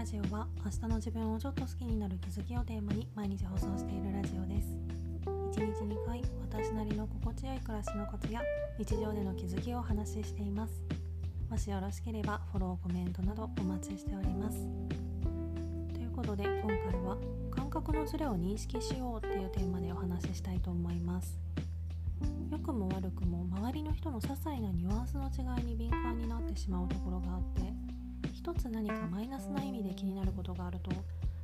ラジオは明日の自分をちょっと好きになる気づきをテーマに毎日放送しているラジオです。1日2回私なりの心地よい暮らしのコツや日常での気づきをお話ししています。もしよろしければフォローコメントなどお待ちしております。ということで今回は感覚のズレを認識しようっていうテーマでお話ししたいと思います。良くも悪くも周りの人の些細なニュアンスの違いに敏感になってしまうところがあって一つ何かマイナスな意味で気になることがあると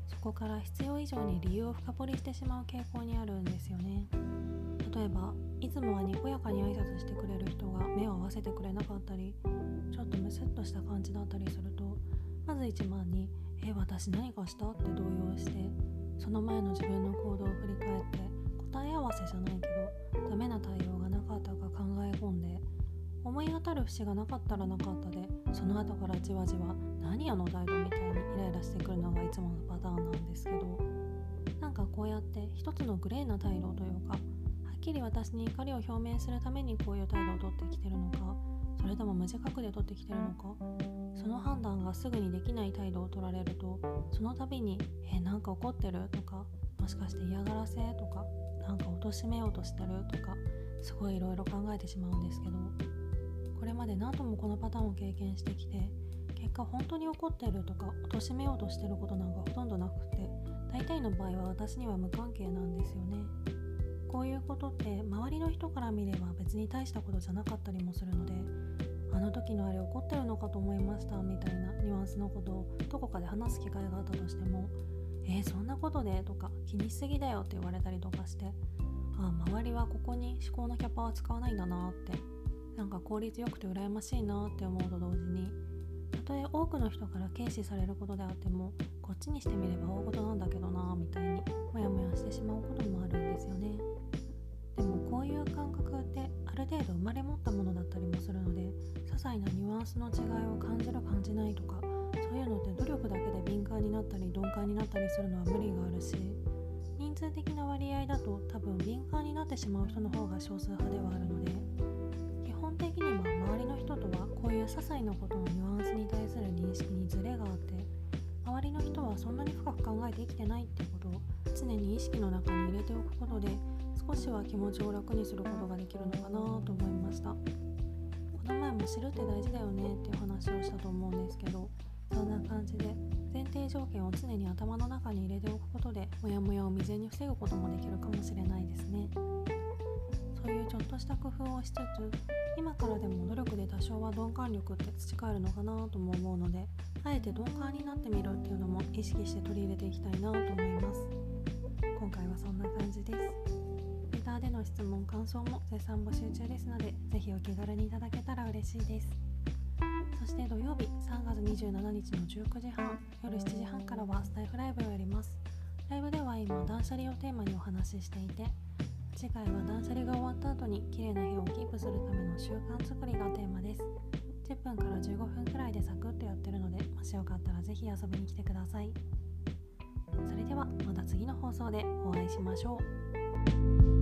そこから必要以上に理由を深掘りしてしまう傾向にあるんですよね例えばいつもはにこやかに挨拶してくれる人が目を合わせてくれなかったりちょっとムスッとした感じだったりするとまず一番に「え私何かした?」って動揺してその前の自分の行動を振り返い当たる節がなかったらなかったでその後からじわじわ何あの態度みたいにイライラしてくるのがいつものパターンなんですけどなんかこうやって一つのグレーな態度というかはっきり私に怒りを表明するためにこういう態度をとってきてるのかそれとも無自覚でとってきてるのかその判断がすぐにできない態度を取られるとその度に「えなんか怒ってる?」とか「もしかして嫌がらせ?」とか「なんか貶めようとしてる?」とかすごいいろいろ考えてしまうんですけど何度もこのパターンを経験してきて結果本当に怒ってるとか貶めようとしてることなんかほとんどなくて大体の場合は私には無関係なんですよね。こういうことって周りの人から見れば別に大したことじゃなかったりもするのであの時のあれ怒ってるのかと思いましたみたいなニュアンスのことをどこかで話す機会があったとしてもえー、そんなことでとか気にしすぎだよって言われたりとかしてああ周りはここに思考のキャパは使わないんだなってなんか効率よくて羨ましいなって思うと同時にたとえ多くの人から軽視されることであってもこっちにしてみれば大事なんだけどなみたいにモヤモヤしてしまうこともあるんですよね。でもこういう感覚ってある程度生まれ持ったものだったりもするので些細なニュアンスの違いを感じる感じないとかそういうのって努力だけで敏感になったり鈍感になったりするのは無理があるし人数的な割合だと多分敏感になってしまう人の方が少数派ではあるので的には周りの人とはこういう些細なことのニュアンスに対する認識にズレがあって周りの人はそんなに深く考えて生きてないってことを常に意識の中に入れておくことで少しは気持ちを楽にすることができるのかなと思いましたこの前も知るって大事だよねっていう話をしたと思うんですけどそんな感じで前提条件を常に頭の中に入れておくことでモヤモヤを未然に防ぐこともできるかもしれないですね。そういうちょっとした工夫をしつつ今からでも努力で多少は鈍感力って培えるのかなとも思うのであえて鈍感になってみるっていうのも意識して取り入れていきたいなと思います。今回はそんな感じです。レターでの質問感想も絶賛募集中ですので是非お気軽にいただけたら嬉しいです。そして土曜日3月27日の19時半夜7時半からはスタイフライブをやります。ライブでは今断捨離をテーマにお話ししていて次回は断捨離が終わった後に綺麗な部屋をキープするための習慣作りがテーマです。10分から15分くらいでサクッとやってるのでもしよかったら是非遊びに来てください。それではまた次の放送でお会いしましょう。